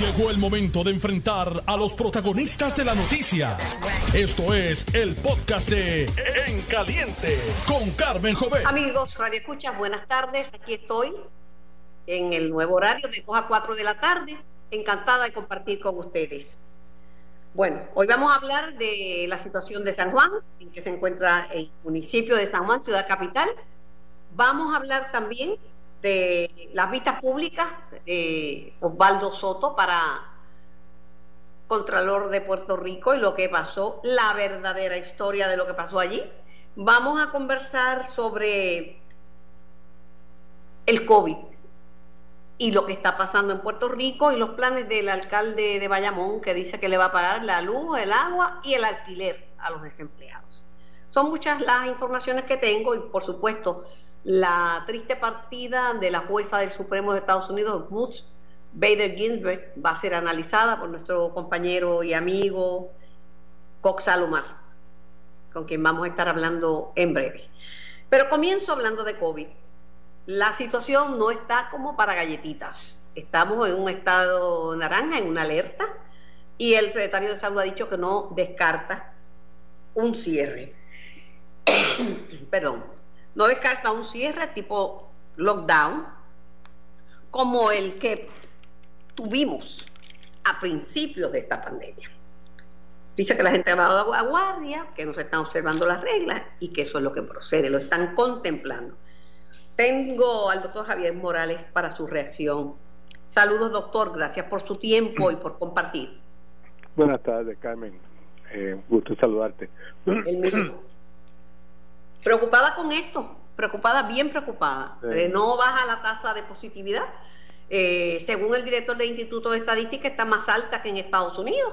Llegó el momento de enfrentar a los protagonistas de la noticia. Esto es el podcast de En Caliente con Carmen Jovet. Amigos, Radio Escucha, buenas tardes. Aquí estoy en el nuevo horario de 2 a 4 de la tarde. Encantada de compartir con ustedes. Bueno, hoy vamos a hablar de la situación de San Juan, en que se encuentra el municipio de San Juan, ciudad capital. Vamos a hablar también de las vistas públicas de Osvaldo Soto para Contralor de Puerto Rico y lo que pasó, la verdadera historia de lo que pasó allí. Vamos a conversar sobre el COVID y lo que está pasando en Puerto Rico y los planes del alcalde de Bayamón que dice que le va a pagar la luz, el agua y el alquiler a los desempleados. Son muchas las informaciones que tengo y por supuesto la triste partida de la jueza del Supremo de Estados Unidos, Ruth Bader Ginsburg, va a ser analizada por nuestro compañero y amigo Cox Alomar, con quien vamos a estar hablando en breve. Pero comienzo hablando de COVID. La situación no está como para galletitas. Estamos en un estado naranja, en una alerta, y el secretario de Salud ha dicho que no descarta un cierre. Perdón no descarta un cierre tipo lockdown como el que tuvimos a principios de esta pandemia. Dice que la gente ha dado a guardia, que no se están observando las reglas y que eso es lo que procede, lo están contemplando. Tengo al doctor Javier Morales para su reacción. Saludos, doctor, gracias por su tiempo y por compartir. Buenas tardes, Carmen. Eh, gusto saludarte. El mismo preocupada con esto, preocupada, bien preocupada. no baja la tasa de positividad. Eh, según el director del Instituto de Estadística, está más alta que en Estados Unidos.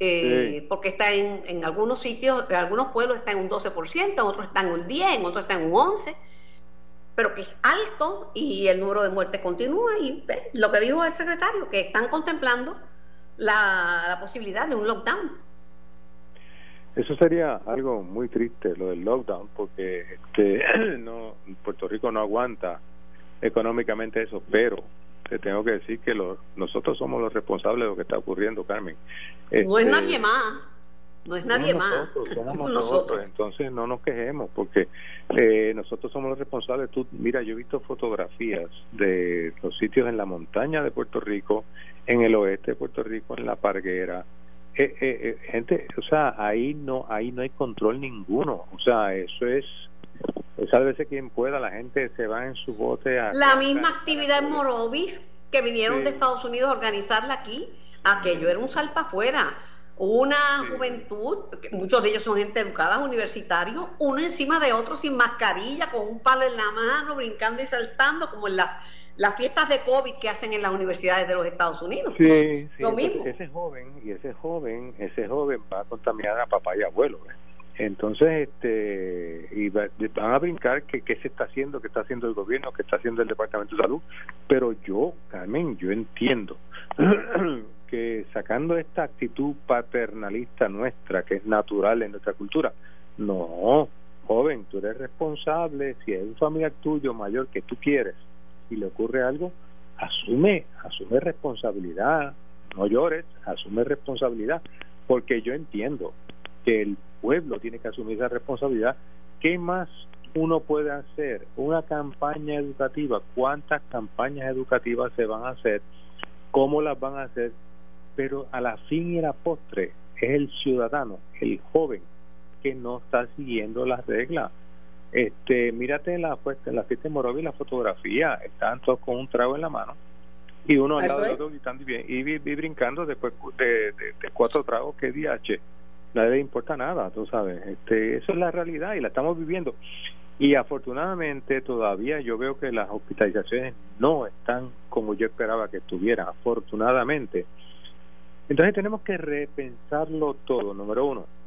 Eh, porque está en, en, algunos sitios, en algunos pueblos está en un 12%, en otros está en un 10, en otros está en un 11%, pero que es alto y el número de muertes continúa. Y lo que dijo el secretario, que están contemplando la, la posibilidad de un lockdown. Eso sería algo muy triste, lo del lockdown, porque este, no, Puerto Rico no aguanta económicamente eso, pero te tengo que decir que nosotros somos los responsables de lo que está ocurriendo, Carmen. no es este, nadie más. No es nadie más. somos nosotros. Entonces no nos quejemos porque eh, nosotros somos los responsables. Tú, mira, yo he visto fotografías de los sitios en la montaña de Puerto Rico, en el oeste de Puerto Rico, en la Parguera, eh, eh, eh, gente, o sea, ahí no, ahí no hay control ninguno. O sea, eso es, a veces quien pueda, la gente se va en su bote a... La misma actividad en Morovis que vinieron de Estados Unidos a organizarla aquí, aquello era un salpa afuera. Una juventud, muchos de ellos son gente educada, universitarios, uno encima de otro sin mascarilla, con un palo en la mano, brincando y saltando, como en la las fiestas de COVID que hacen en las universidades de los Estados Unidos. Sí, sí. Lo mismo. Ese joven, y ese joven, ese joven va a contaminar a papá y abuelo. Entonces, este, y van a brincar que qué se está haciendo, qué está haciendo el gobierno, qué está haciendo el Departamento de Salud. Pero yo, Carmen, yo entiendo que sacando esta actitud paternalista nuestra, que es natural en nuestra cultura, no, joven, tú eres responsable, si es un familiar tuyo mayor que tú quieres, si le ocurre algo, asume, asume responsabilidad, no llores, asume responsabilidad, porque yo entiendo que el pueblo tiene que asumir esa responsabilidad. ¿Qué más uno puede hacer? Una campaña educativa, ¿cuántas campañas educativas se van a hacer? ¿Cómo las van a hacer? Pero a la fin y a la postre es el ciudadano, el joven, que no está siguiendo las reglas este, mírate la, pues, la fiesta de Morovi, la fotografía, están todos con un trago en la mano y uno al lado del otro gritando y, y, brincando después de, cuatro tragos que DH. Nadie le importa nada, tú sabes. Este, eso es la realidad y la estamos viviendo. Y afortunadamente todavía yo veo que las hospitalizaciones no están como yo esperaba que estuvieran, afortunadamente. Entonces tenemos que repensarlo todo, número uno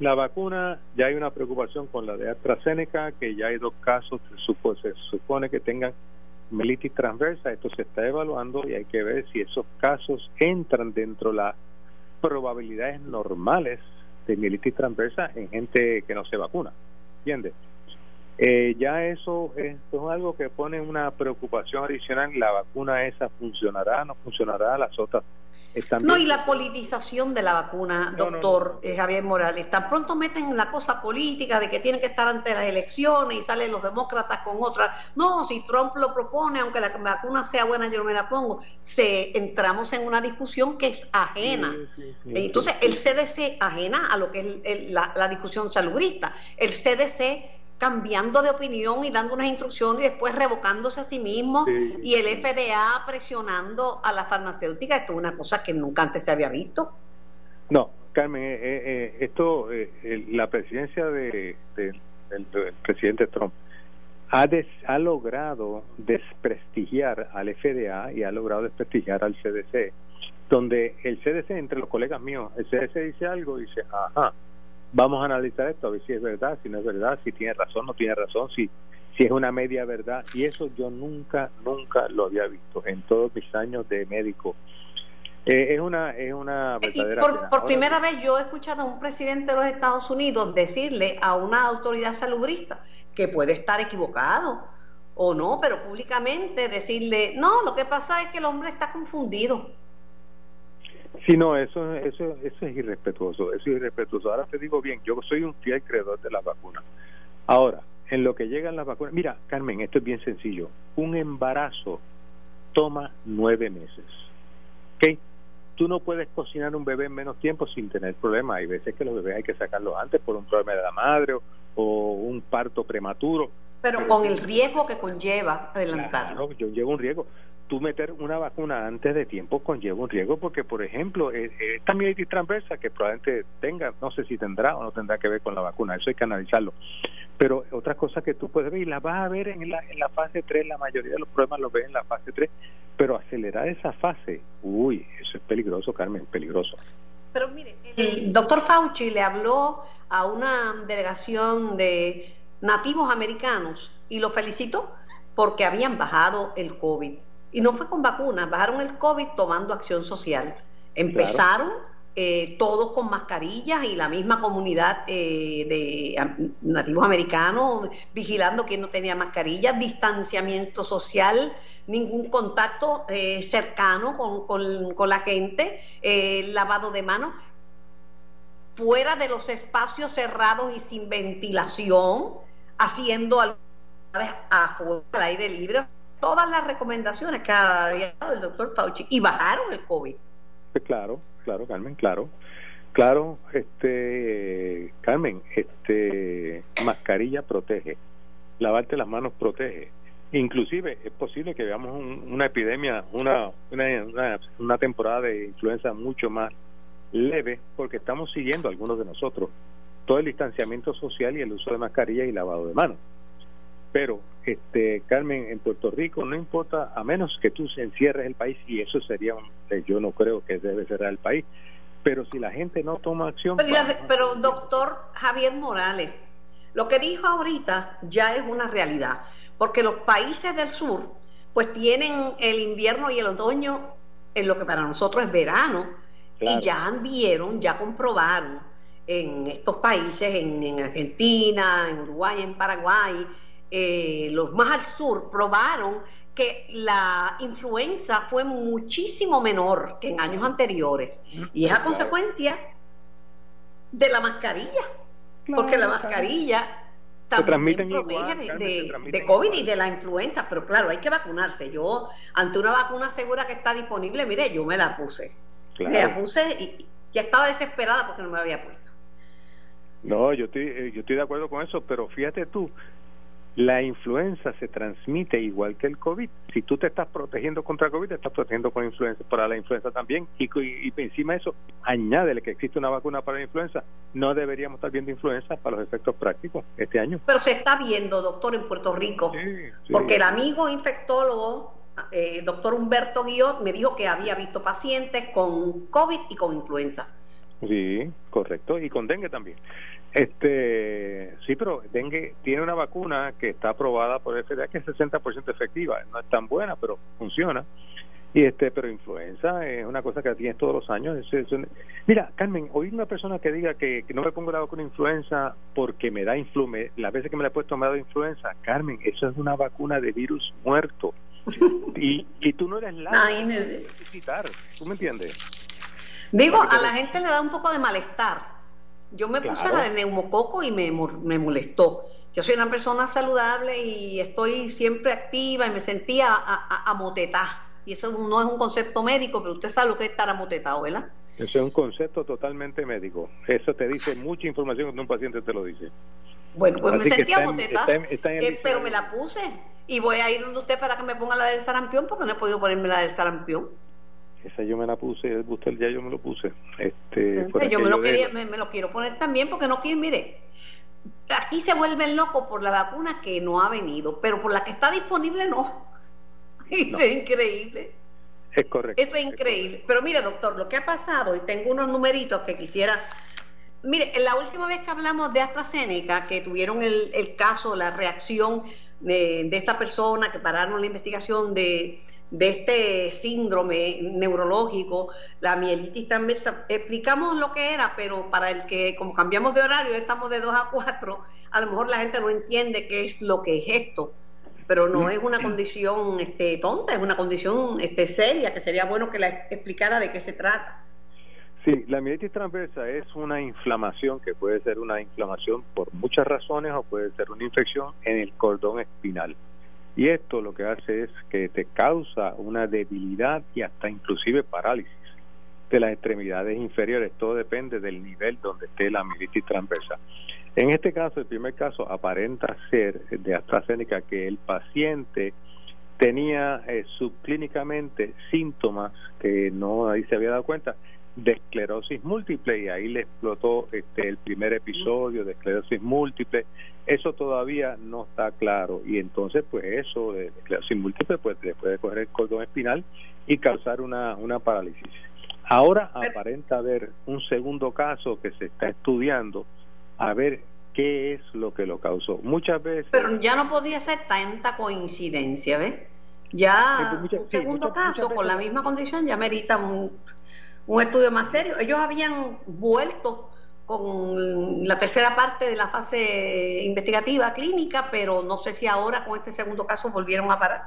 la vacuna, ya hay una preocupación con la de AstraZeneca, que ya hay dos casos, se supone que tengan melitis transversa, esto se está evaluando y hay que ver si esos casos entran dentro de las probabilidades normales de melitis transversa en gente que no se vacuna, ¿entiendes? Eh, ya eso es, algo que pone una preocupación adicional. La vacuna esa funcionará, no funcionará, las otras no, y la politización de la vacuna, doctor eh, Javier Morales. Tan pronto meten la cosa política de que tienen que estar ante las elecciones y salen los demócratas con otra. No, si Trump lo propone, aunque la vacuna sea buena, yo no me la pongo. Se entramos en una discusión que es ajena. Entonces, el CDC ajena a lo que es la, la discusión salubrista. El CDC cambiando de opinión y dando unas instrucciones y después revocándose a sí mismo y el FDA presionando a la farmacéutica. Esto es una cosa que nunca antes se había visto. No, Carmen, eh, eh, eh, esto, la presidencia de, del, presidente Trump ha, ha logrado desprestigiar al FDA y ha logrado desprestigiar al CDC, donde el CDC, entre los colegas míos, el CDC dice algo y dice, ajá, vamos a analizar esto, a ver si es verdad, si no es verdad, si tiene razón, no tiene razón, si, si es una media verdad. Y eso yo nunca, nunca lo había visto en todos mis años de médico. Eh, es una, es una verdadera. por, por primera vez yo he escuchado a un presidente de los Estados Unidos decirle a una autoridad salubrista que puede estar equivocado o no, pero públicamente decirle, no, lo que pasa es que el hombre está confundido. Sí, no, eso, eso, eso es irrespetuoso, eso es irrespetuoso. Ahora te digo bien, yo soy un fiel creador de las vacunas. Ahora, en lo que llegan las vacunas, mira, Carmen, esto es bien sencillo. Un embarazo toma nueve meses. ¿Ok? Tú no puedes cocinar un bebé en menos tiempo sin tener problemas. Hay veces que los bebés hay que sacarlos antes por un problema de la madre o, un parto prematuro. Pero, con el riesgo que conlleva adelantarlo. Claro, yo llevo un riesgo tú meter una vacuna antes de tiempo conlleva un riesgo porque, por ejemplo, eh, eh, esta mielitis transversa que probablemente tenga, no sé si tendrá o no tendrá que ver con la vacuna, eso hay que analizarlo. Pero otras cosas que tú puedes ver y las vas a ver en la, en la fase 3, la mayoría de los problemas los ves en la fase 3, pero acelerar esa fase, uy, eso es peligroso, Carmen, peligroso. Pero mire, el doctor Fauci le habló a una delegación de nativos americanos y lo felicitó porque habían bajado el COVID y no fue con vacunas, bajaron el COVID tomando acción social. Empezaron eh, todos con mascarillas y la misma comunidad eh, de nativos americanos vigilando quién no tenía mascarillas, distanciamiento social, ningún contacto eh, cercano con, con, la gente, lavado de manos, fuera de los espacios cerrados y sin ventilación, haciendo al aire libre todas las recomendaciones que había dado el doctor Fauci y bajaron el COVID. Claro, claro, Carmen, claro. Claro, este Carmen, este mascarilla protege, lavarte las manos protege. Inclusive es posible que veamos una epidemia, una, una, una temporada de influenza mucho más leve porque estamos siguiendo algunos de nosotros todo el distanciamiento social y el uso de mascarilla y lavado de manos. Pero, este, Carmen, en Puerto Rico no importa, a menos que tú se encierres el país, y eso sería, eh, yo no creo que debe cerrar el país, pero si la gente no toma acción... Pero, doctor Javier Morales, lo que dijo ahorita ya es una realidad, porque los países del sur pues tienen el invierno y el otoño en lo que para nosotros es verano, y ya vieron, ya comprobaron en estos países, en, en Argentina, en Uruguay, en Paraguay, eh, los más al sur, probaron que la influenza fue muchísimo menor que en años anteriores. Y es a consecuencia de la mascarilla. porque la mascarilla también protege de, COVID y de la influenza. Pero claro, hay que vacunarse. Yo, ante una vacuna segura que está disponible, mire, yo me la puse. Me la puse y ya estaba desesperada porque no me había puesto. No, yo estoy, eh, yo estoy de acuerdo con eso, pero fíjate tú, la influenza se transmite igual que el COVID. Si tú te estás protegiendo contra el COVID, te estás protegiendo con influenza, para la influenza también. Y, y, encima de eso, añádele que existe una vacuna para la influenza. No deberíamos estar viendo influenza para los efectos prácticos este año. Pero se está viendo, doctor, en Puerto Rico. Porque el amigo infectólogo, eh, doctor Humberto Guillot, me dijo que había visto pacientes con COVID y con influenza. Sí, correcto. Y con dengue también. Este, sí, pero dengue tiene una vacuna que está aprobada por el FDA que es 60% efectiva. No es tan buena, pero funciona. Y este, pero influenza es una cosa que tienes todos los años. Mira, Carmen, oír una persona que diga que, no me pongo la vacuna influenza porque me da influenza, las veces que me la he puesto me ha dado influenza, Carmen, eso es una vacuna de virus muerto. y, y tú no eres la necesitar, ¿tú me entiendes? Digo, a la gente le da un poco de malestar. Yo me puse la de neumococo y me, me molestó. Yo soy una persona saludable y estoy siempre activa y me sentía a, y eso no es un concepto médico, pero usted sabe lo que es estar amotetado, ¿verdad? Eso es un concepto totalmente médico. Eso te dice mucha información cuando un paciente te lo dice. Bueno, pues me sentía amotetada, eh, pero me la puse. Y voy a ir donde usted para que me ponga la del sarampión, porque no he podido ponerme la del sarampión. Esa yo me la puse, el booster ya yo me lo puse. Este, yo me lo, quería, me, lo quiero poner también porque no quiero, mire, aquí se vuelven locos por la vacuna que no ha venido, pero por la que está disponible no. Eso es increíble. Es correcto. Eso es increíble. Pero mire, doctor, lo que ha pasado, y tengo unos numeritos que quisiera. Mire, la última vez que hablamos de AstraZeneca, que tuvieron el, caso, la reacción de, esta persona, que pararon la investigación de, de este síndrome neurológico, la mielitis transversa, explicamos lo que era, pero para el que, como cambiamos de horario, estamos de 2 a 4, a lo mejor la gente no entiende qué es lo que es esto pero no es una condición este, tonta, es una condición este, seria, que sería bueno que la explicara de qué se trata. Sí, la mielitis transversa es una inflamación que puede ser una inflamación por muchas razones o puede ser una infección en el cordón espinal. Y esto lo que hace es que te causa una debilidad y hasta inclusive parálisis de las extremidades inferiores. Todo depende del nivel donde esté la mielitis transversa. En este caso, el primer caso aparenta ser de AstraZeneca que el paciente tenía eh, subclínicamente síntomas que no ahí se había dado cuenta de esclerosis múltiple y ahí le explotó este el primer episodio de esclerosis múltiple eso todavía no está claro y entonces pues eso de esclerosis múltiple pues le puede coger el cordón espinal y causar una, una parálisis ahora aparenta haber un segundo caso que se está estudiando a ver qué es lo que lo causó. Muchas veces... Pero ya no podía ser tanta coincidencia, ¿ves? Ya un segundo caso con la misma condición ya merita un, un estudio más serio. Ellos habían vuelto con la tercera parte de la fase investigativa clínica, pero no sé si ahora con este segundo caso volvieron a parar.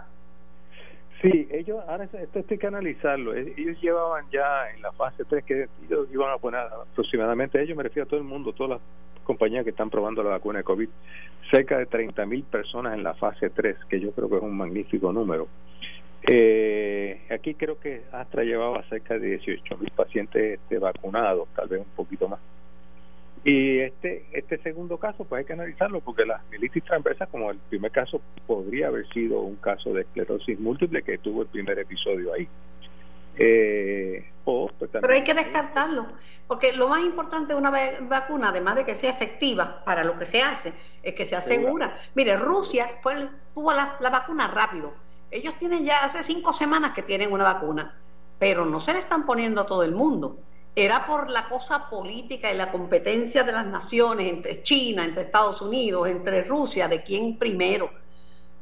Sí, ellos, ahora esto estoy que analizarlo. Ellos llevaban ya en la fase 3 que ellos iban a poner aproximadamente, ellos me refiero a todo el mundo, todas las compañías que están probando la vacuna de COVID, cerca de 30 mil personas en la fase 3, que yo creo que es un magnífico número. Eh, aquí creo que Astra llevaba cerca de 18 mil pacientes este, vacunados, tal vez un poquito más. Y este este segundo caso, pues hay que analizarlo porque la mielitis transversa, como el primer caso, podría haber sido un caso de esclerosis múltiple que tuvo el primer episodio ahí. Eh, pues, Pero hay que descartarlo, porque lo más importante de una vacuna, además de que sea efectiva para lo que se hace, es que se asegura. Mire, Rusia fue, tuvo la, la vacuna rápido. Ellos tienen ya hace cinco semanas que tienen una vacuna, pero no se le están poniendo a todo el mundo era por la cosa política y la competencia de las naciones entre China, entre Estados Unidos, entre Rusia, de quién primero.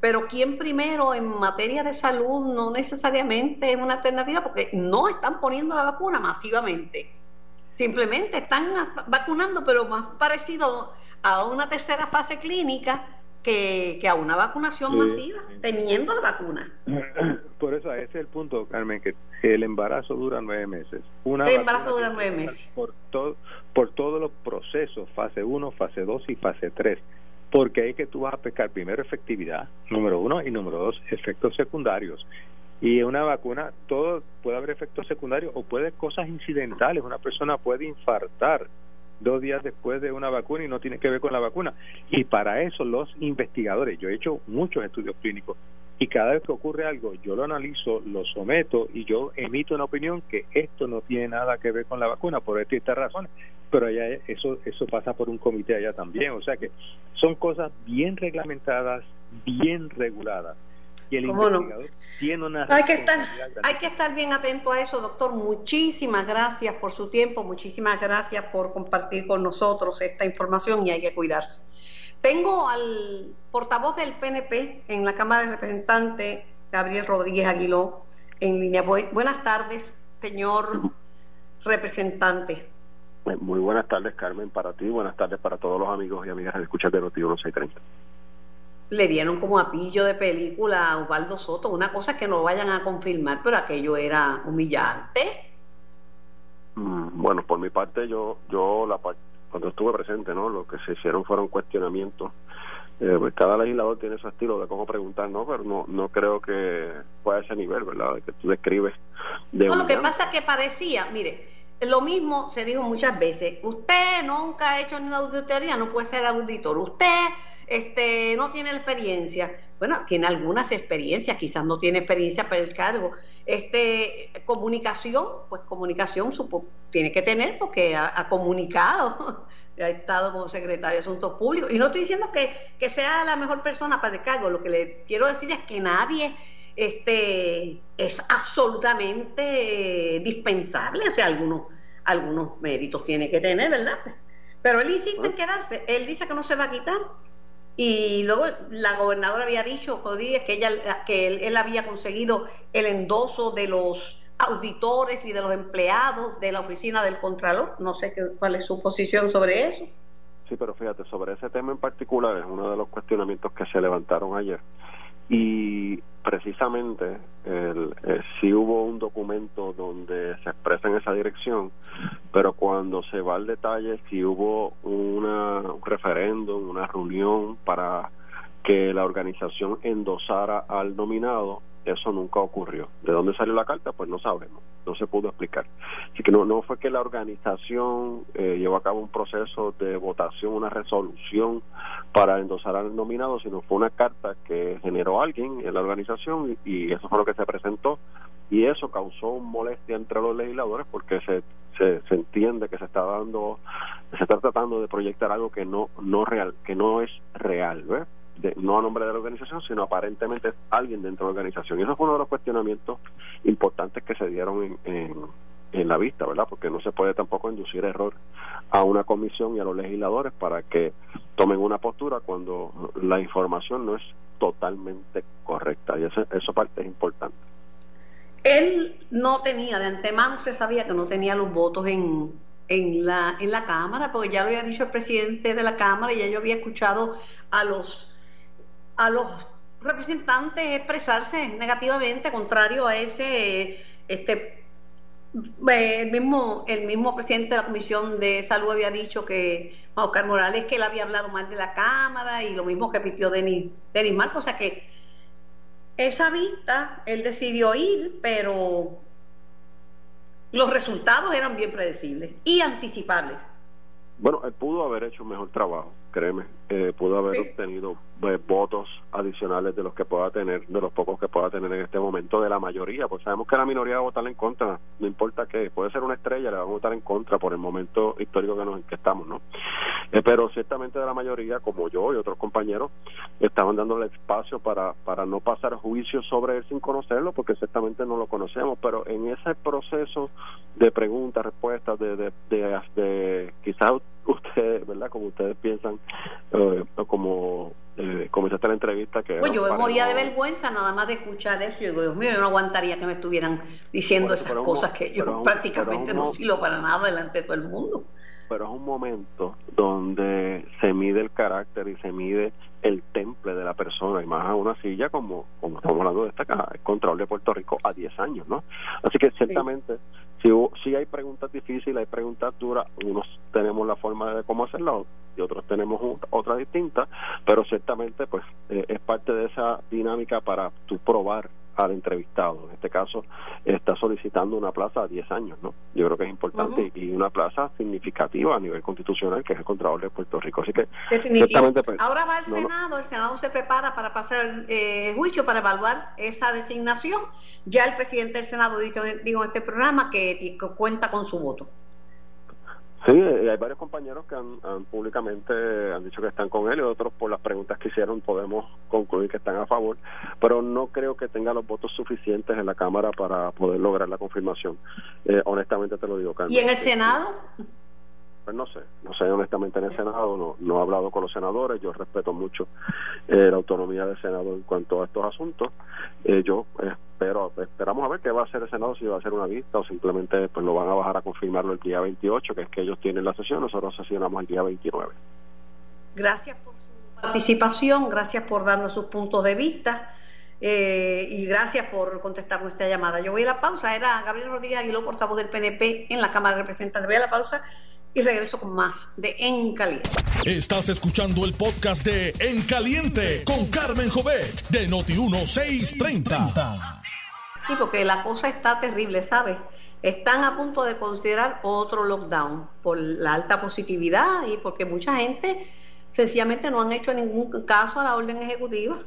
Pero quién primero en materia de salud no necesariamente es una alternativa porque no están poniendo la vacuna masivamente. Simplemente están vacunando, pero más parecido a una tercera fase clínica que, a una vacunación masiva, teniendo la vacuna. Por eso ese es el punto, Carmen, que el embarazo dura nueve meses. Una el embarazo dura nueve meses. Por, todo, por todos los procesos, fase 1, fase 2 y fase 3. Porque ahí que tú vas a pescar primero efectividad, número uno, y número dos, efectos secundarios. Y una vacuna, todo puede haber efectos secundarios o puede cosas incidentales. Una persona puede infartar dos días después de una vacuna y no tiene que ver con la vacuna. Y para eso los investigadores, yo he hecho muchos estudios clínicos y cada vez que ocurre algo yo lo analizo, lo someto y yo emito una opinión que esto no tiene nada que ver con la vacuna por esta y razones, pero allá eso eso pasa por un comité allá también, o sea que son cosas bien reglamentadas, bien reguladas y el investigador tiene una hay que estar hay que estar bien atento a eso doctor muchísimas gracias por su tiempo muchísimas gracias por compartir con nosotros esta información y hay que cuidarse tengo al portavoz del PNP en la Cámara de Representantes Gabriel Rodríguez Aguiló en línea. buenas tardes, señor representante. Muy buenas tardes, Carmen, para ti. Buenas tardes para todos los amigos y amigas de Escuchas de Noti 1630. Le dieron como apillo de película a Osvaldo Soto, una cosa que no vayan a confirmar, pero aquello era humillante. Mm, bueno, por mi parte, yo, yo la cuando estuve presente, ¿no? Lo que se hicieron fueron cuestionamientos eh, pues cada legislador tiene su estilo de cómo preguntar, ¿no? Pero no, no creo que fue a ese nivel, ¿verdad? Que tú describes. De no, lo que pasa es que parecía, mire, lo mismo se dijo muchas veces, usted nunca ha hecho ni una auditoría, no puede ser auditor, usted este, no tiene la experiencia. Bueno, tiene algunas experiencias, quizás no tiene experiencia para el cargo. Este, comunicación, pues comunicación supo, tiene que tener porque ha comunicado ha estado como secretario de Asuntos Públicos. Y no estoy diciendo que, sea la mejor persona para el cargo, lo que le quiero decir es que nadie este, es absolutamente dispensable, o sea, algunos, algunos méritos tiene que tener, ¿verdad? Pero él insiste en quedarse, él dice que no se va a quitar. Y luego la gobernadora había dicho, Jodí, que, ella, que él, él había conseguido el endoso de los auditores y de los empleados de la oficina del Contralor. No sé qué, cuál es su posición sobre eso. Sí, pero fíjate, sobre ese tema en particular es uno de los cuestionamientos que se levantaron ayer. Y precisamente el, eh, sí hubo un documento donde se expresa en esa dirección, pero cuando se va al detalle, si hubo una, un referéndum, una reunión para que la organización endosara al nominado, eso nunca ocurrió. ¿De dónde salió la carta? Pues no sabemos, no se pudo explicar. Así que no, no fue que la organización eh, llevó a cabo un proceso de votación, una resolución para endosar al nominado, sino fue una carta que generó alguien en la organización y, eso fue lo que se presentó y eso causó molestia entre los legisladores porque se, se, se, entiende que se está dando se está tratando de proyectar algo que no no real que no es real ¿ves? No a nombre de la organización, sino aparentemente alguien dentro de la organización. Y eso fue uno de los cuestionamientos importantes que se dieron en, en, la vista, ¿verdad? Porque no se puede tampoco inducir error a una comisión y a los legisladores para que tomen una postura cuando la información no es totalmente correcta. Y eso, eso parte es importante. Él no tenía, de antemano se sabía que no tenía los votos en, en la, en la Cámara, porque ya lo había dicho el presidente de la Cámara y ya yo había escuchado a los a los representantes expresarse negativamente contrario a ese este el mismo el mismo presidente de la comisión de salud había dicho que Oscar Morales que él había hablado mal de la cámara y lo mismo que repitió Denis, Denis Marcos o sea que esa vista él decidió ir pero los resultados eran bien predecibles y anticipables. Bueno él pudo haber hecho mejor trabajo créeme eh, pudo haber obtenido eh, votos adicionales de los que pueda tener, de los pocos que pueda tener en este momento, de la mayoría, pues sabemos que la minoría va a votar en contra, no importa que puede ser una estrella, le va a votar en contra por el momento histórico que nos en que estamos, ¿no? Eh, pero ciertamente de la mayoría, como yo y otros compañeros, estaban dándole espacio para, para no pasar juicio sobre él sin conocerlo, porque ciertamente no lo conocemos, pero en ese proceso de preguntas, respuestas, de, de, de, de quizás ustedes, ¿verdad? Como ustedes piensan, eh, como eh, comenzaste la entrevista que... Pues yo me moría de vergüenza nada más de escuchar eso. Yo digo, Dios mío, yo no aguantaría que me estuvieran diciendo esas cosas que yo prácticamente no silo para nada delante de todo el mundo. Pero es un momento donde se mide el carácter y se mide el temple de la persona y más a una silla como, como estamos hablando de esta el control de Puerto Rico a 10 años, ¿no? Así que ciertamente si, si hay preguntas difíciles, hay preguntas duras, unos tenemos la forma de cómo hacerlo y otros tenemos otra distinta, pero ciertamente pues eh, es parte de esa dinámica para tú probar al entrevistado. En este caso, está solicitando una plaza a 10 años, ¿no? Yo creo que es importante y una plaza significativa a nivel constitucional, que es el Contralor de Puerto Rico. Así que, ciertamente, pues, Ahora va el Senado, el Senado se prepara para pasar el eh, juicio, para evaluar esa designación. Ya el presidente del Senado dijo, digo en este programa que cuenta con su voto. Sí, eh, hay varios compañeros que han, públicamente han dicho que están con él y otros por las preguntas que hicieron podemos concluir que están a favor, pero no creo que tenga los votos suficientes en la Cámara para poder lograr la confirmación. Eh, honestamente te lo digo, Carmen. ¿Y en el Senado? Pues no sé, no sé honestamente en el Senado, no, no he hablado con los senadores, yo respeto mucho eh, la autonomía del Senado en cuanto a estos asuntos. yo pero esperamos a ver qué va a hacer el Senado, si va a hacer una vista o simplemente pues lo van a bajar a confirmarlo el día 28, que es que ellos tienen la sesión, nosotros sesionamos el día 29. Gracias por su participación, gracias por darnos sus puntos de vista. Eh, y gracias por contestar nuestra llamada. Yo voy a la pausa, era Gabriel Rodríguez Aguiló, portavoz del PNP en la Cámara de Representantes. Voy a la pausa y regreso con más de En Caliente. Estás escuchando el podcast de En Caliente con Carmen Jovet de Noti1630. Sí, porque la cosa está terrible, ¿sabes? Están a punto de considerar otro lockdown por la alta positividad y porque mucha gente sencillamente no han hecho ningún caso a la orden ejecutiva.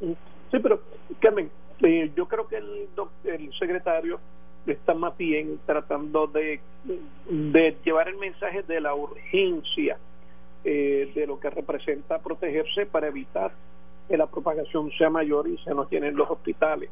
Sí, pero Carmen, eh, yo creo que el, el secretario está más bien tratando de, llevar el mensaje de la urgencia eh, de lo que representa protegerse para evitar que la propagación sea mayor y se nos tienen los hospitales.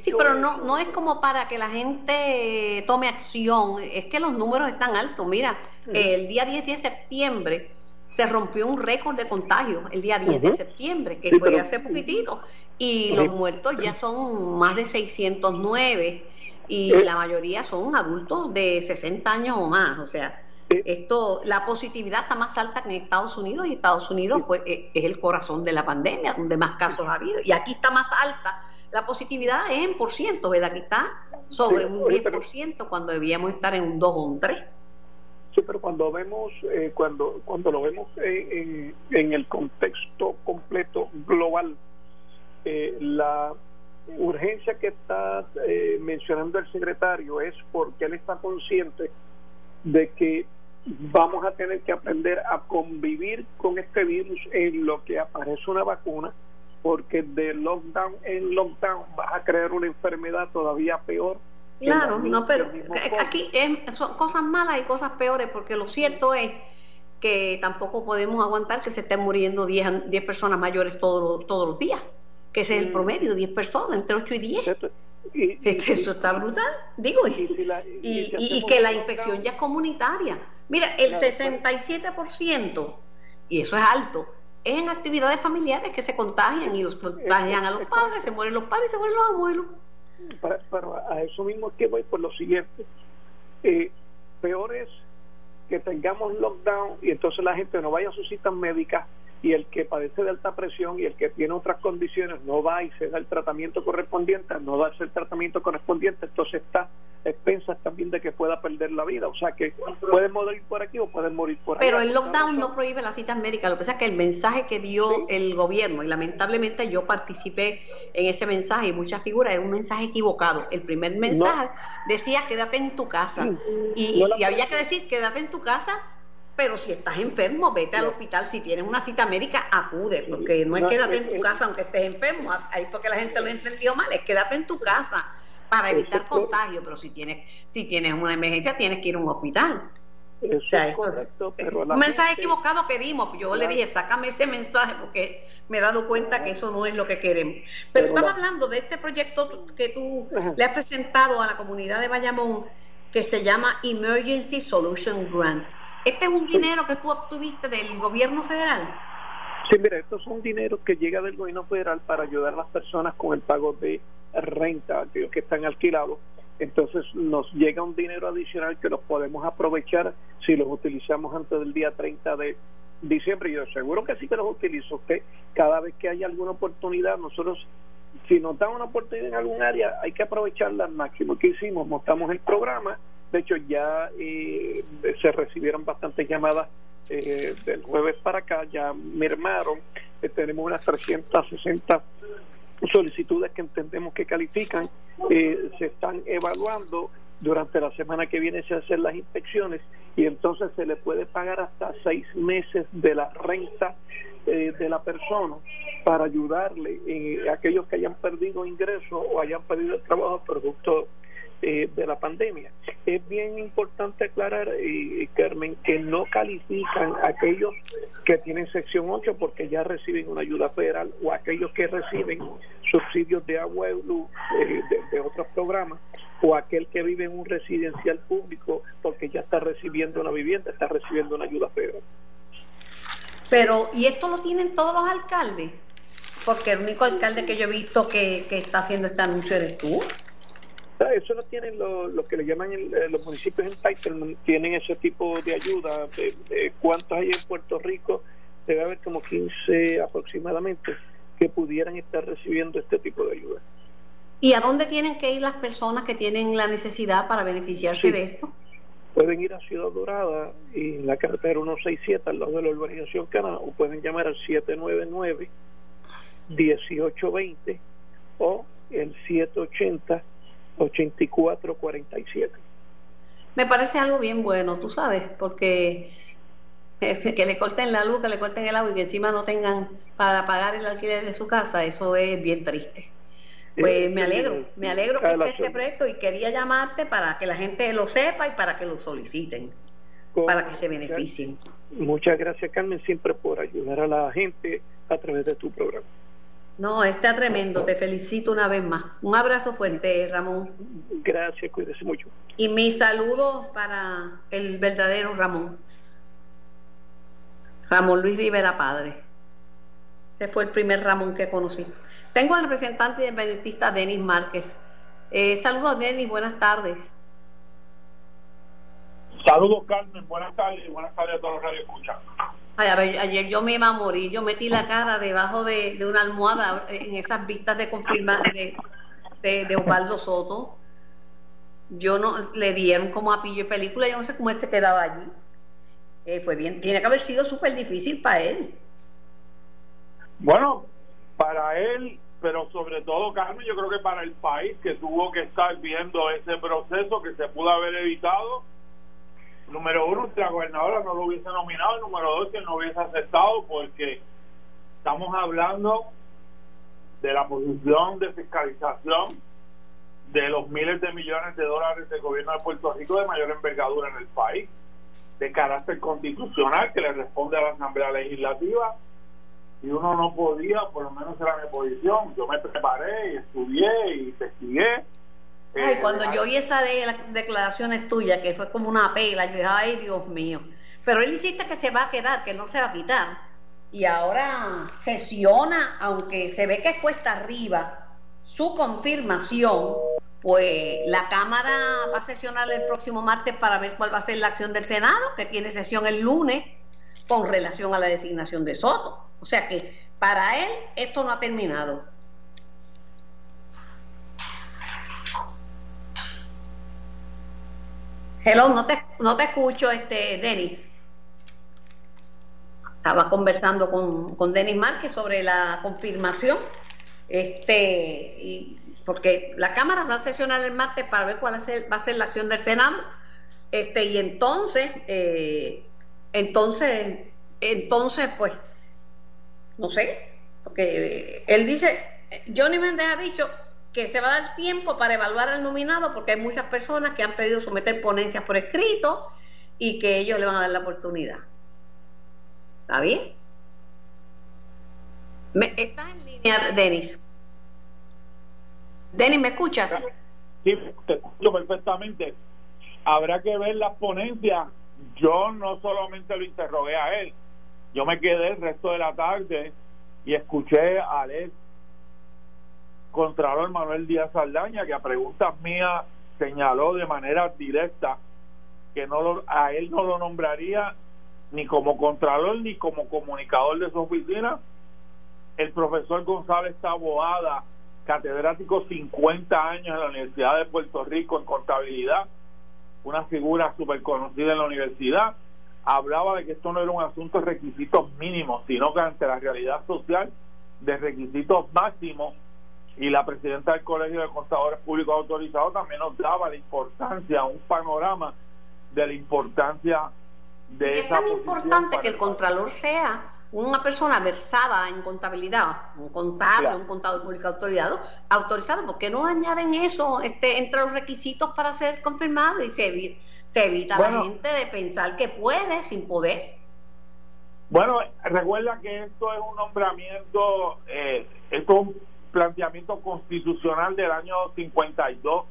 Sí, pero no, no es como para que la gente tome acción, es que los números están altos. Mira, el día 10 de septiembre se rompió un récord de contagio, el día 10 de septiembre, que fue hace poquitito, y los muertos ya son más de 609 y eh. la mayoría son adultos de 60 años o más, o sea, eh. esto la positividad está más alta que en Estados Unidos y Estados Unidos fue, eh, es el corazón de la pandemia, donde más casos ha habido. Y aquí está más alta la positividad es en por ciento, ¿verdad? Aquí está sobre un 10% cuando debíamos estar en un 2 o un 3. Sí, pero cuando vemos, cuando, cuando lo vemos en, en el contexto completo global, la urgencia que está eh, mencionando el secretario es porque él está consciente de que vamos a tener que aprender a convivir con este virus en lo que aparece una vacuna, porque de lockdown en lockdown vas a crear una enfermedad todavía peor. Claro, no, pero aquí son cosas malas y cosas peores, porque lo cierto es que tampoco podemos aguantar que se estén muriendo 10 personas mayores todos todos los días que ese es el mm. promedio, 10 personas, entre 8 y 10. Este, eso está brutal, digo, y, que la infección ya es comunitaria. Mira, el 67%, y eso es alto, es en actividades familiares que se contagian y los contagian a los padres, se mueren los padres y se mueren los abuelos. Pero a eso mismo es que voy por lo siguiente. Eh, peor es que tengamos lockdown y entonces la gente no vaya a sus citas médicas y el que padece de alta presión y el que tiene otras condiciones no va y se da el tratamiento correspondiente, no darse el tratamiento correspondiente, entonces está de que pueda perder la vida. O sea que pueden morir por aquí o pueden morir por allá. Pero el lockdown no prohíbe las citas médicas. Lo que pasa es que el mensaje que dio el gobierno, y lamentablemente yo participé en ese mensaje y muchas figuras, era un mensaje equivocado. El primer mensaje decía quédate en tu casa. y, y había que decir quédate en tu casa pero si estás enfermo, vete al hospital. Si tienes una cita médica, acude. Porque no es quédate en tu casa aunque estés enfermo. Ahí porque la gente lo entendió mal. Es quédate en tu casa para evitar contagio. Pero si tienes, si tienes una emergencia, tienes que ir a un hospital. o sea, es correcto, pero un mensaje equivocado que dimos. Yo le dije, sácame ese mensaje porque me he dado cuenta que eso no es lo que queremos. Pero, estamos hablando de este proyecto que tú le has presentado a la comunidad de Bayamón que se llama Emergency Solution Grant. ¿Este es un dinero que tú obtuviste del gobierno federal? Sí, mira, estos son dineros que llega del gobierno federal para ayudar a las personas con el pago de renta, aquellos que están alquilados. Entonces nos llega un dinero adicional que los podemos aprovechar si los utilizamos antes del día 30 de diciembre. Yo seguro que sí que los utilizo. Que cada vez que haya alguna oportunidad, nosotros, si nos dan una oportunidad en algún área, hay que aprovecharla al máximo. que hicimos? Montamos el programa de hecho, ya eh, se recibieron bastantes llamadas eh, del jueves para acá, ya mermaron. Eh, tenemos unas 360 solicitudes que entendemos que califican. se están evaluando. Durante la semana que viene se hacen las inspecciones y entonces se le puede pagar hasta seis meses de la renta de la persona para ayudarle a aquellos que hayan perdido ingresos o hayan perdido el trabajo producto eh, de la pandemia. Es bien importante aclarar, eh, Carmen, que no califican aquellos que tienen sección 8 porque ya reciben una ayuda federal o aquellos que reciben subsidios de agua y luz eh, de, otros programas o aquel que vive en un residencial público porque ya está recibiendo una vivienda, está recibiendo una ayuda federal. Pero, ¿y esto lo tienen todos los alcaldes? porque el único alcalde que yo he visto que, que está haciendo este anuncio eres tú. Eso lo tienen los lo que le llaman eh, los municipios en tienen ese tipo de ayuda. De, ¿Cuántos hay en Puerto Rico? Debe haber como 15 aproximadamente que pudieran estar recibiendo este tipo de ayuda. ¿Y a dónde tienen que ir las personas que tienen la necesidad para beneficiarse de esto? Pueden ir a Ciudad Dorada y en la carretera 167 al lado de la urbanización Cana o pueden llamar al 799 1820 o el 780 8447. Me parece algo bien bueno, tú sabes, porque que le corten la luz, que le corten el agua y que encima no tengan para pagar el alquiler de su casa, eso es bien triste. Pues me alegro, me alegro que esté este proyecto y quería llamarte para que la gente lo sepa y para que lo soliciten, para que se beneficien. Muchas gracias Carmen siempre por ayudar a la gente a través de tu programa. No, está tremendo, te felicito una vez más. Un abrazo fuerte, Ramón. Gracias, cuídese mucho. Y mi saludo para el verdadero Ramón. Ramón Luis Rivera Padre. Ese fue el primer Ramón que conocí. Tengo al representante independentista Denis Márquez. Eh, saludos, Denis, buenas tardes. Saludos, Carmen, buenas tardes, buenas tardes a todos los radio escuchan. Ay, a ver, ayer yo me iba a morir, yo metí la cara debajo de, una almohada en esas vistas de confirmar de, de, Osvaldo Soto. Yo no, le dieron como a pillo película, yo no sé cómo él se quedaba allí. Eh, fue bien, tiene que haber sido súper difícil para él. Bueno, para él, pero sobre todo, Carmen, yo creo que para el país que tuvo que estar viendo ese proceso que se pudo haber evitado número uno, si la gobernadora no lo hubiese nominado, número dos, que no hubiese aceptado, porque estamos hablando de la posición de fiscalización de los miles de millones de dólares del gobierno de Puerto Rico de mayor envergadura en el país, de carácter constitucional que le responde a la Asamblea Legislativa. Y uno no podía, por lo menos era mi posición, yo me preparé y estudié y investigué Ay, cuando yo oí esa de las declaraciones tuyas, que fue como una pela, yo dije, ay, Dios mío. Pero él insiste que se va a quedar, que no se va a quitar. Y ahora sesiona, aunque se ve que cuesta arriba su confirmación, pues la Cámara va a sesionar el próximo martes para ver cuál va a ser la acción del Senado, que tiene sesión el lunes con relación a la designación de Soto. O sea que para él esto no ha terminado. Hello, no te, no te escucho, este, Denis. Estaba conversando con, con Denis Márquez sobre la confirmación. Este, y, porque la Cámara va a sesionar el martes para ver cuál va a ser, la acción del Senado. Este, y entonces, eh, entonces, entonces, pues, no sé, porque él dice, Johnny Méndez ha dicho que se va a dar tiempo para evaluar al nominado porque hay muchas personas que han pedido someter ponencias por escrito y que ellos le van a dar la oportunidad. ¿Está bien? ¿Me, ¿Estás en línea, Denis? Denis, ¿me escuchas? Sí, te escucho perfectamente. Habrá que ver las ponencias. Yo no solamente lo interrogué a él, yo me quedé el resto de la tarde y escuché a Alex Contralor Manuel Díaz Saldaña, que a preguntas mías señaló de manera directa que no a él no lo nombraría ni como Contralor ni como comunicador de su oficina. El profesor González Taboada, catedrático 50 años en la Universidad de Puerto Rico en contabilidad, una figura súper conocida en la universidad, hablaba de que esto no era un asunto de requisitos mínimos, sino que ante la realidad social de requisitos máximos y la presidenta del Colegio de Contadores Públicos Autorizados también nos daba la importancia, un panorama de la importancia de sí, Es tan importante que el Contralor sea una persona versada en contabilidad, un contable, un contador público autorizado, autorizado, ¿por qué no añaden eso este, entre los requisitos para ser confirmado y se, se evita la gente de pensar que puede sin poder? Bueno, recuerda que esto es un nombramiento, eh, esto es un planteamiento constitucional del año 52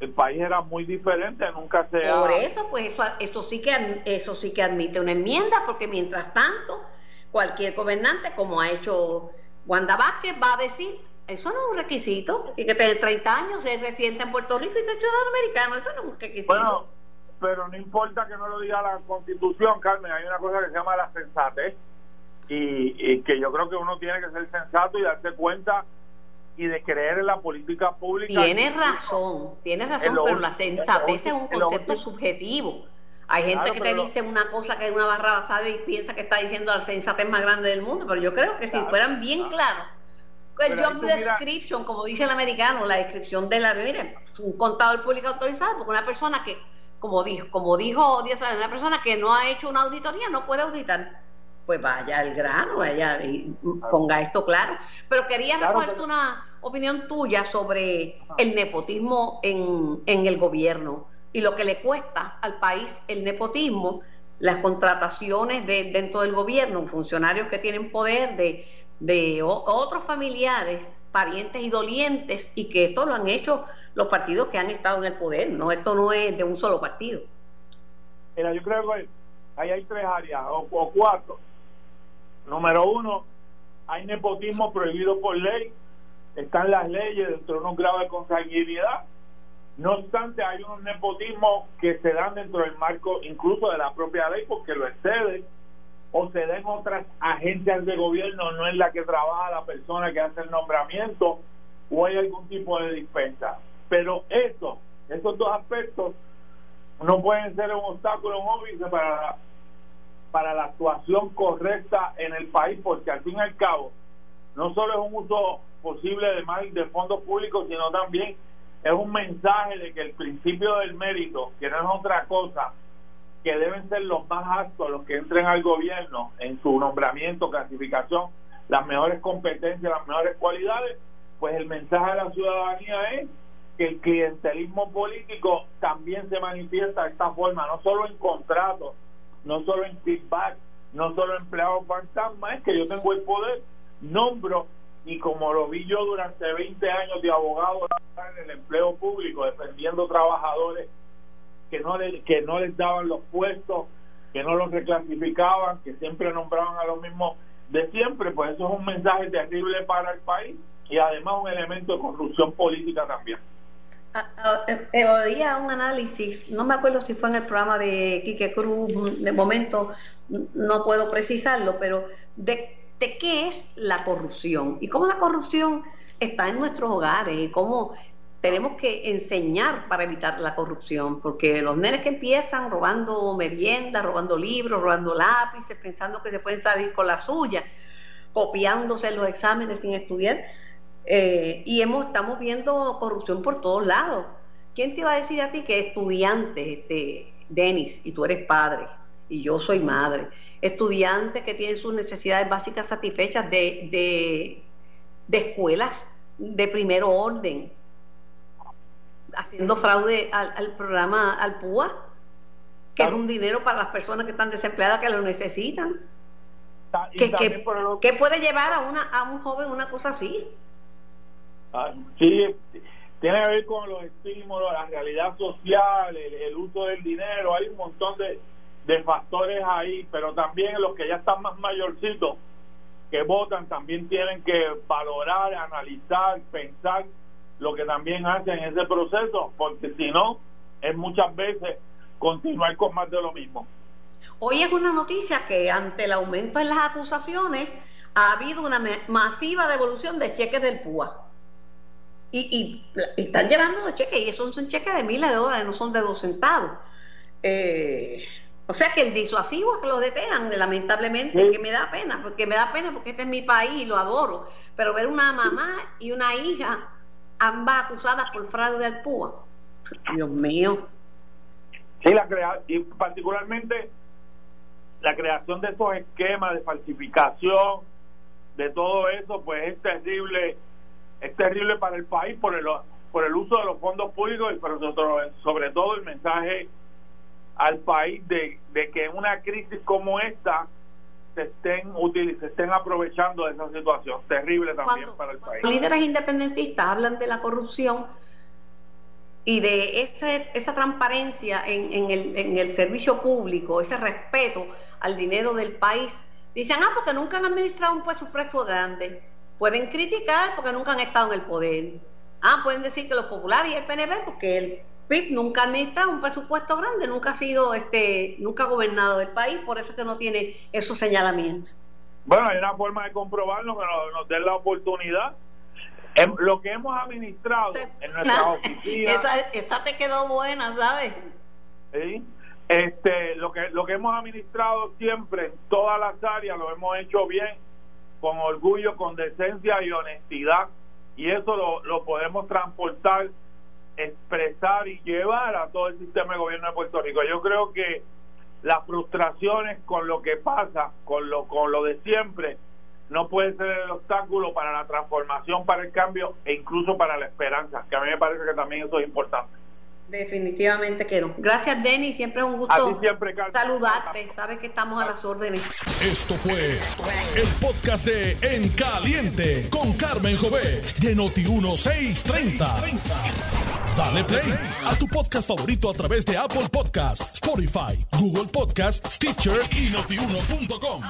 el país era muy diferente, nunca se Por eso, pues eso, eso, sí que eso sí que admite una enmienda, porque mientras tanto, cualquier gobernante, como ha hecho Wanda Vázquez va a decir, eso no es un requisito, tiene que tener 30 años, ser residente en Puerto Rico y ser ciudadano americano, eso no es un requisito. Bueno, pero no importa que no lo diga la constitución, Carmen, hay una cosa que se llama la sensatez y, y que yo creo que uno tiene que ser sensato y darse cuenta y de creer en la política pública. Tienes razón, tienes razón, pero la sensatez es un concepto subjetivo. Hay gente que te dice una cosa que es una barra basada y piensa que está diciendo la sensatez más grande del mundo, pero yo creo que si fueran bien claros, el job description, como dice el americano, la descripción de la, miren, un contador público autorizado, porque una persona que, como dijo, como dijo una persona que no ha hecho una auditoría no puede auditar pues vaya al grano, vaya y ponga esto claro. Pero quería claro, una opinión tuya sobre el nepotismo en, en el gobierno y lo que le cuesta al país el nepotismo, las contrataciones de, dentro del gobierno, funcionarios que tienen poder de, de otros familiares, parientes y dolientes, y que esto lo han hecho los partidos que han estado en el poder, no esto no es de un solo partido. Mira, yo creo que ahí hay tres áreas o, o cuatro Número uno, hay nepotismo prohibido por ley, están las leyes dentro de unos grados de consanguinidad. No obstante, hay unos nepotismos que se dan dentro del marco incluso de la propia ley porque lo excede o se den otras agencias de gobierno, no es la que trabaja la persona que hace el nombramiento o hay algún tipo de dispensa. Pero eso, esos dos aspectos no pueden ser un obstáculo, un óbice para para la actuación correcta en el país, porque al fin y al cabo no solo es un uso posible de más de fondos públicos, sino también es un mensaje de que el principio del mérito, que no es otra cosa, que deben ser los más altos los que entren al gobierno en su nombramiento, clasificación, las mejores competencias, las mejores cualidades, pues el mensaje a la ciudadanía es que el clientelismo político también se manifiesta de esta forma, no solo en contratos, no solo en feedback, no solo empleado fantasma, es que yo tengo el poder, nombro y como lo vi yo durante 20 años de abogado en el empleo público, defendiendo trabajadores que no, les, que no les daban los puestos, que no los reclasificaban, que siempre nombraban a los mismos de siempre, pues eso es un mensaje terrible para el país y además un elemento de corrupción política también. Eh, eh, oía un análisis, no me acuerdo si fue en el programa de Quique Cruz, de momento no puedo precisarlo, pero de, de qué es la corrupción y cómo la corrupción está en nuestros hogares y cómo tenemos que enseñar para evitar la corrupción, porque los nenes que empiezan robando merienda, robando libros, robando lápices, pensando que se pueden salir con la suya, copiándose los exámenes sin estudiar, eh, y hemos, estamos viendo corrupción por todos lados. ¿Quién te iba a decir a ti que estudiantes, este, Denis, y tú eres padre, y yo soy madre, estudiantes que tienen sus necesidades básicas satisfechas de, de, de escuelas de primer orden, haciendo fraude al, programa, al PUA, que es un dinero para las personas que están desempleadas que lo necesitan. ¿Qué, ¿Qué, puede llevar a, una, a un joven una cosa así? Ah, sí, tiene que ver con los estímulos, la realidad social, el, uso del dinero, hay un montón de, de factores ahí, pero también los que ya están más mayorcitos que votan también tienen que valorar, analizar, pensar lo que también hacen en ese proceso, porque si no, es muchas veces continuar con más de lo mismo. Hoy es una noticia que ante el aumento en las acusaciones ha habido una masiva devolución de cheques del PUA y, están llevando los cheques y esos son cheques de miles de dólares, no son de dos centavos. Eh, o sea que el disuasivo es que los detengan, lamentablemente, que me da pena, porque me da pena porque este es mi país y lo adoro, pero ver una mamá y una hija, ambas acusadas por fraude al PUA, Dios mío. Sí, la crea y particularmente la creación de esos esquemas de falsificación, de todo eso, pues es terrible es terrible para el país por el, por el uso de los fondos públicos y pero sobre todo el mensaje al país de, que en una crisis como esta se estén se estén aprovechando de esa situación terrible también para el país. Los líderes independentistas hablan de la corrupción y de ese, esa transparencia en, en, el, en el servicio público, ese respeto al dinero del país. Dicen, ah, porque nunca han administrado un presupuesto grande pueden criticar porque nunca han estado en el poder. Ah, pueden decir que los populares y el PNP, porque el PIB nunca ha administrado un presupuesto grande, nunca ha sido, este, nunca ha gobernado el país, por eso que no tiene esos señalamientos. Bueno, hay una forma de comprobarlo que nos, den la oportunidad. Em, lo que hemos administrado en nuestra oficina. Esa, esa te quedó buena, ¿sabes? ¿sí? Este, lo que lo que hemos administrado siempre en todas las áreas lo hemos hecho bien, con orgullo, con decencia y honestidad, y eso lo, lo podemos transportar, expresar y llevar a todo el sistema de gobierno de Puerto Rico. Yo creo que las frustraciones con lo que pasa, con lo con lo de siempre, no puede ser el obstáculo para la transformación, para el cambio e incluso para la esperanza, que a mí me parece que también eso es importante. Definitivamente que no. Gracias, Denny. Siempre es un gusto saludarte. Sabes que estamos a las órdenes. Esto fue el podcast de En Caliente con Carmen Jovet de Noti1630. Dale play a tu podcast favorito a través de Apple Podcasts, Spotify, Google Podcasts, Stitcher y notiuno.com.